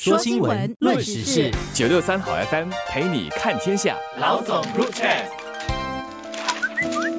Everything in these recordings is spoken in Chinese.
说新闻，论时事，九六三好 FM 陪你看天下。老总入场。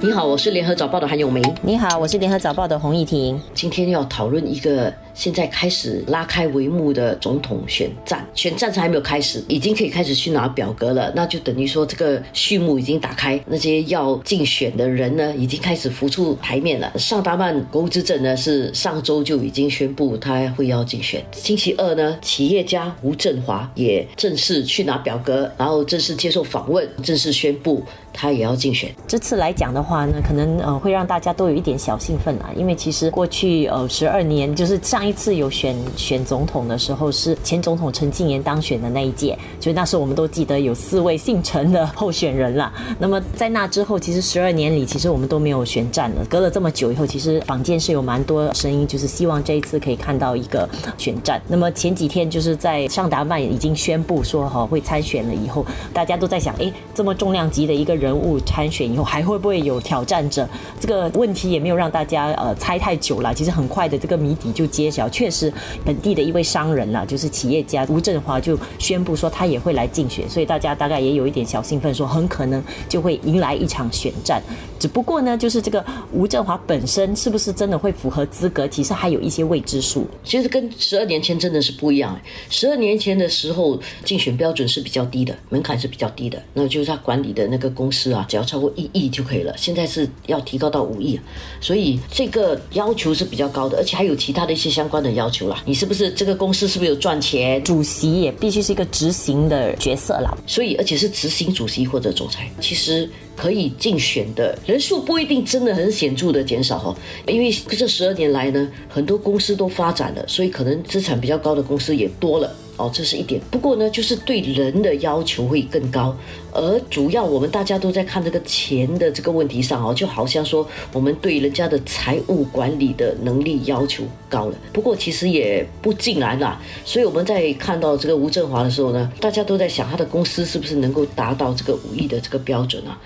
你好，我是联合早报的韩永梅。你好，我是联合早报的洪艺婷。今天要讨论一个现在开始拉开帷幕的总统选战，选战才还没有开始，已经可以开始去拿表格了。那就等于说这个序幕已经打开，那些要竞选的人呢，已经开始浮出台面了。尚达曼国务资政呢，是上周就已经宣布他会要竞选。星期二呢，企业家吴振华也正式去拿表格，然后正式接受访问，正式宣布他也要竞选。这次来讲的话呢，可能呃会让大家都有一点小兴奋啊，因为其实过去呃十二年，就是上上一次有选选总统的时候是前总统陈敬言当选的那一届，所以那时候我们都记得有四位姓陈的候选人了。那么在那之后，其实十二年里，其实我们都没有选战了。隔了这么久以后，其实坊间是有蛮多声音，就是希望这一次可以看到一个选战。那么前几天就是在尚达曼已经宣布说哈会参选了以后，大家都在想，哎，这么重量级的一个人物参选以后，还会不会有挑战者？这个问题也没有让大家呃猜太久了。其实很快的这个谜底就揭晓，确实本地的一位商人啦，就是企业家吴振华就宣布说他也会来竞选，所以大家大概也有一点小兴奋，说很可能就会迎来一场选战。只不过呢，就是这个吴振华本身是不是真的会符合资格，其实还有一些未知数。其实跟十二年前真的是不一样。十二年前的时候，竞选标准是比较低的，门槛是比较低的，那就是他管理的那个公司啊，只要超过一亿就可以了。现在是要提高到五亿，所以这个要求是比较高的，而且还有其他的一些相关的要求啦。你是不是这个公司是不是有赚钱？主席也必须是一个执行的角色啦。所以而且是执行主席或者总裁，其实可以竞选的人数不一定真的很显著的减少哦，因为这十二年来呢，很多公司都发展了，所以可能资产比较高的公司也多了。哦，这是一点。不过呢，就是对人的要求会更高，而主要我们大家都在看这个钱的这个问题上哦，就好像说我们对人家的财务管理的能力要求高了。不过其实也不尽然啦。所以我们在看到这个吴振华的时候呢，大家都在想他的公司是不是能够达到这个五亿的这个标准啊？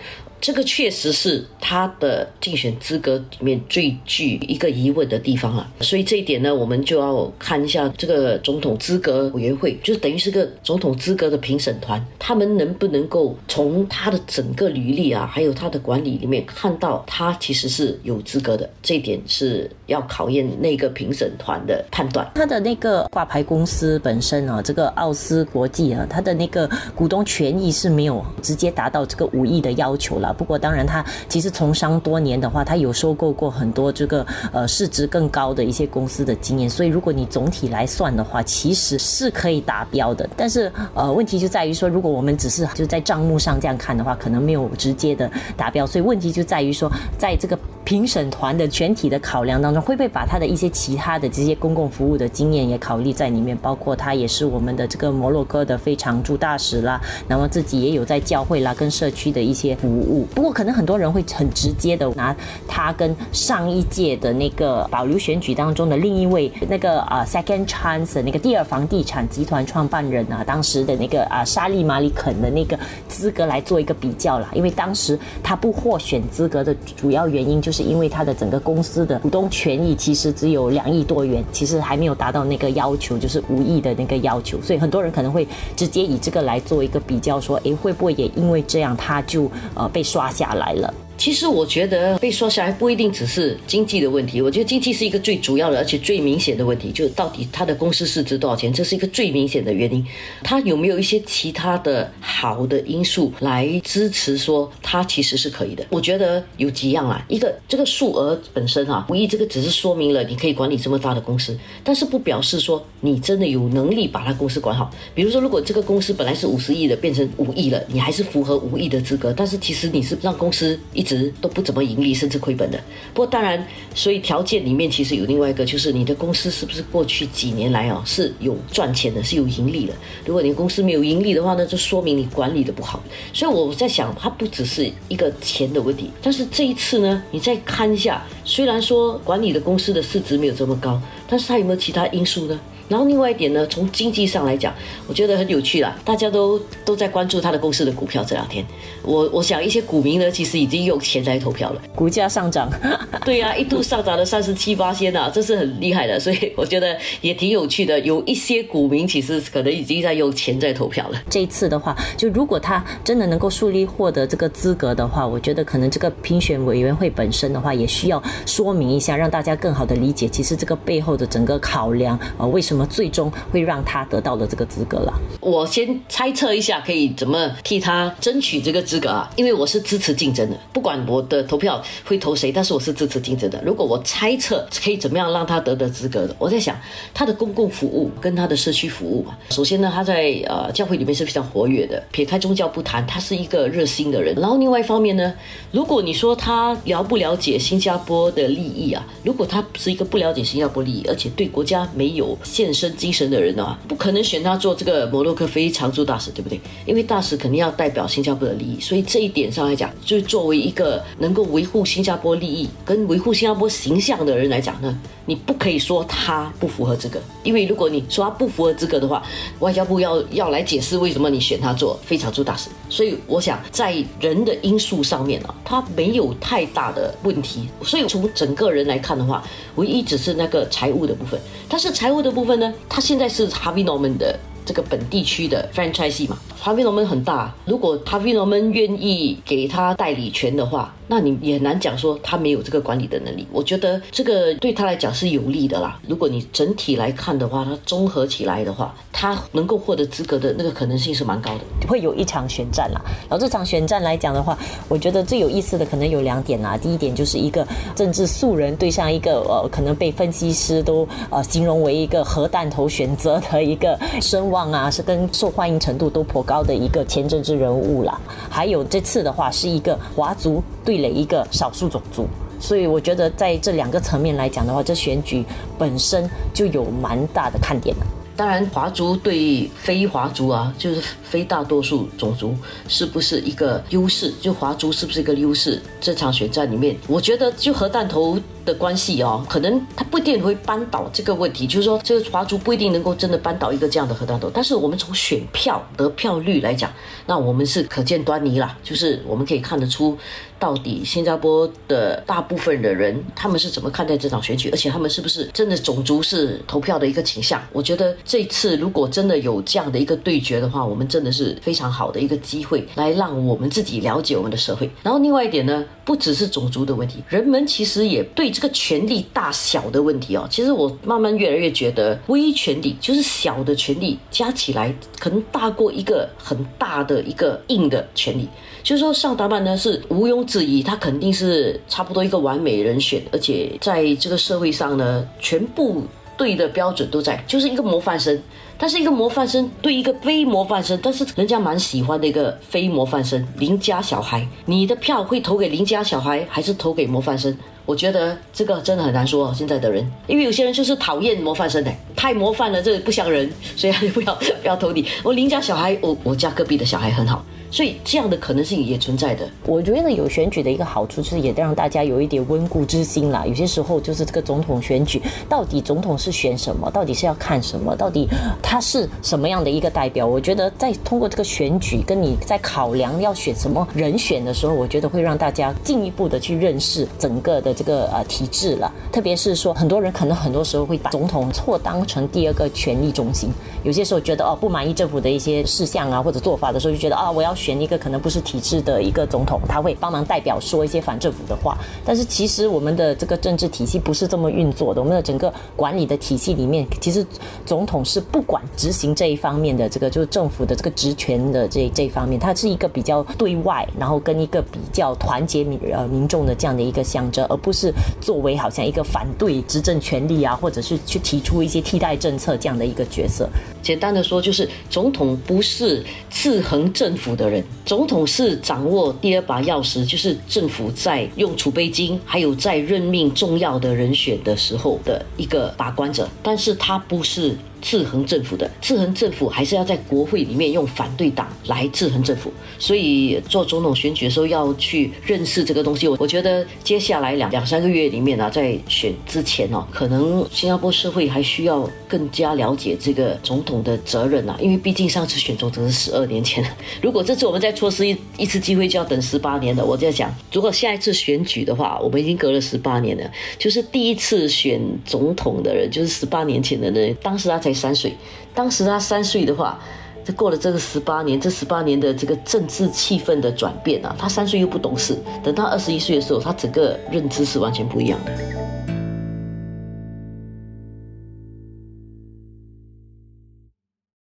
这个确实是他的竞选资格里面最具一个疑问的地方啊。所以这一点呢，我们就要看一下这个总统资格委员会，就是等于是个总统资格的评审团，他们能不能够从他的整个履历啊，还有他的管理里面看到他其实是有资格的，这一点是要考验那个评审团的判断。他的那个挂牌公司本身啊，这个奥斯国际啊，他的那个股东权益是没有直接达到这个五亿的要求了。不过，当然，他其实从商多年的话，他有收购过很多这个呃市值更高的一些公司的经验，所以如果你总体来算的话，其实是可以达标的。但是呃，问题就在于说，如果我们只是就在账目上这样看的话，可能没有直接的达标。所以问题就在于说，在这个评审团的全体的考量当中，会不会把他的一些其他的这些公共服务的经验也考虑在里面？包括他也是我们的这个摩洛哥的非常驻大使啦，那么自己也有在教会啦跟社区的一些服务。不过，可能很多人会很直接的拿他跟上一届的那个保留选举当中的另一位那个啊 Second Chance 那个第二房地产集团创办人啊，当时的那个啊沙利马里肯的那个资格来做一个比较啦。因为当时他不获选资格的主要原因，就是因为他的整个公司的股东权益其实只有两亿多元，其实还没有达到那个要求，就是五亿的那个要求。所以很多人可能会直接以这个来做一个比较，说，诶，会不会也因为这样他就呃被刷下来了？其实我觉得被刷下来不一定只是经济的问题，我觉得经济是一个最主要的，而且最明显的问题，就是到底他的公司市值多少钱，这是一个最明显的原因。他有没有一些其他的好的因素来支持说他其实是可以的？我觉得有几样啊，一个这个数额本身啊，无疑这个只是说明了你可以管理这么大的公司，但是不表示说你真的有能力把他公司管好。比如说，如果这个公司本来是五十亿的，变成五亿了，你还是符合五亿的资格，但是其实你是让公司一直都不怎么盈利，甚至亏本的。不过当然，所以条件里面其实有另外一个，就是你的公司是不是过去几年来啊是有赚钱的，是有盈利的。如果你公司没有盈利的话呢，就说明你管理的不好。所以我在想，它不只是一个钱的问题，但是这一次呢，你再看一下，虽然说管理的公司的市值没有这么高，但是它有没有其他因素呢？然后另外一点呢，从经济上来讲，我觉得很有趣啦，大家都都在关注他的公司的股票这两天。我我想一些股民呢，其实已经用钱来投票了，股价上涨，对呀、一度上涨了三十七八仙呐，这是很厉害的，所以我觉得也挺有趣的。有一些股民其实可能已经在用钱在投票了。这一次的话，就如果他真的能够顺利获得这个资格的话，我觉得可能这个评选委员会本身的话，也需要说明一下，让大家更好的理解，其实这个背后的整个考量啊、呃为什么怎么最终会让他得到了这个资格了。我先猜测一下，可以怎么替他争取这个资格啊？因为我是支持竞争的，不管我的投票会投谁，但是我是支持竞争的。如果我猜测可以怎么样让他得的资格的，我在想他的公共服务跟他的社区服务嘛。首先呢，他在呃教会里面是非常活跃的，撇开宗教不谈，他是一个热心的人。然后另外一方面呢，如果你说他了不了解新加坡的利益啊，如果他是一个不了解新加坡利益，而且对国家没有健身精神的人的话，不可能选他做这个摩洛哥非常驻大使，对不对？因为大使肯定要代表新加坡的利益，所以这一点上来讲，就是作为一个能够维护新加坡利益跟维护新加坡形象的人来讲呢，你不可以说他不符合资格，因为如果你说他不符合资格的话，外交部要要来解释为什么你选他做非常驻大使。所以我想在人的因素上面啊，他没有太大的问题。所以从整个人来看的话，唯一只是那个财务的部分。但是财务的部分呢，他现在是 Harvey Norman 的。这个本地区的 franchise 嘛，Harvey Norman 很大，如果 Harvey Norman 愿意给他代理权的话，那你也难讲说他没有这个管理的能力。我觉得这个对他来讲是有利的啦。如果你整体来看的话，他综合起来的话，他能够获得资格的那个可能性是蛮高的。会有一场选战啦。然后这场选战来讲的话，我觉得最有意思的可能有两点啦。第一点就是一个政治素人对上一个呃，可能被分析师都呃形容为一个核弹头选择的一个声望啊，是跟受欢迎程度都颇高的一个前政治人物啦。还有这次的话是一个华族对垒一个少数种族。所以我觉得在这两个层面来讲的话，这选举本身就有蛮大的看点了。当然，华族对非华族啊，就是非大多数种族，是不是一个优势？就华族是不是一个优势？这场选战里面，我觉得就核弹头的关系哦，可能他不一定会扳倒这个问题，就是说这个华族不一定能够真的扳倒一个这样的核弹头。但是我们从选票得票率来讲，那我们是可见端倪啦，就是我们可以看得出。到底新加坡的大部分的人，他们是怎么看待这场选举？而且他们是不是真的种族是投票的一个倾向？我觉得这次如果真的有这样的一个对决的话，我们真的是非常好的一个机会，来让我们自己了解我们的社会。然后另外一点呢，不只是种族的问题，人们其实也对这个权力大小的问题哦。其实我慢慢越来越觉得，微权力就是小的权力加起来，可能大过一个很大的一个硬的权力。就是说，上达曼呢是毋庸置疑，他肯定是差不多一个完美人选，而且在这个社会上呢，全部对的标准都在，就是一个模范生。但是一个模范生对一个非模范生，但是人家蛮喜欢的一个非模范生邻家小孩，你的票会投给邻家小孩，还是投给模范生？我觉得这个真的很难说。现在的人，因为有些人就是讨厌模范生的，太模范了，这不像人，所以他就不要 不要投你。我邻家小孩，我我家隔壁的小孩很好。所以这样的可能性也存在的。我觉得有选举的一个好处，就是也让大家有一点温故知新啦。有些时候就是这个总统选举，到底总统是选什么？到底是要看什么？到底他是什么样的一个代表？我觉得在通过这个选举，跟你在考量要选什么人选的时候，我觉得会让大家进一步的去认识整个的这个呃体制了。特别是说，很多人可能很多时候会把总统错当成第二个权力中心。有些时候觉得哦不满意政府的一些事项啊或者做法的时候，就觉得啊我要。选一个可能不是体制的一个总统，他会帮忙代表说一些反政府的话。但是其实我们的这个政治体系不是这么运作的，我们的整个管理的体系里面，其实总统是不管执行这一方面的这个就是政府的这个职权的这这一方面，它是一个比较对外，然后跟一个比较团结民呃民众的这样的一个象征，而不是作为好像一个反对执政权力啊，或者是去提出一些替代政策这样的一个角色。简单的说，就是总统不是制衡政府的人。总统是掌握第二把钥匙，就是政府在用储备金，还有在任命重要的人选的时候的一个把关者，但是他不是制衡政府的，制衡政府还是要在国会里面用反对党来制衡政府。所以做总统选举的时候要去认识这个东西。我我觉得接下来两两三个月里面啊，在选之前哦，可能新加坡社会还需要更加了解这个总统的责任啊，因为毕竟上次选总统是十二年前，如果这次我们再错失一一次机会，就要等十八年了。我在想，如果下一次选举的话，我们已经隔了十八年了，就是第一次选总统的人，就是十八年前的人，当时他才三岁，当时他三岁的话。这过了这个十八年，这十八年的这个政治气氛的转变啊，他三岁又不懂事，等到二十一岁的时候，他整个认知是完全不一样的。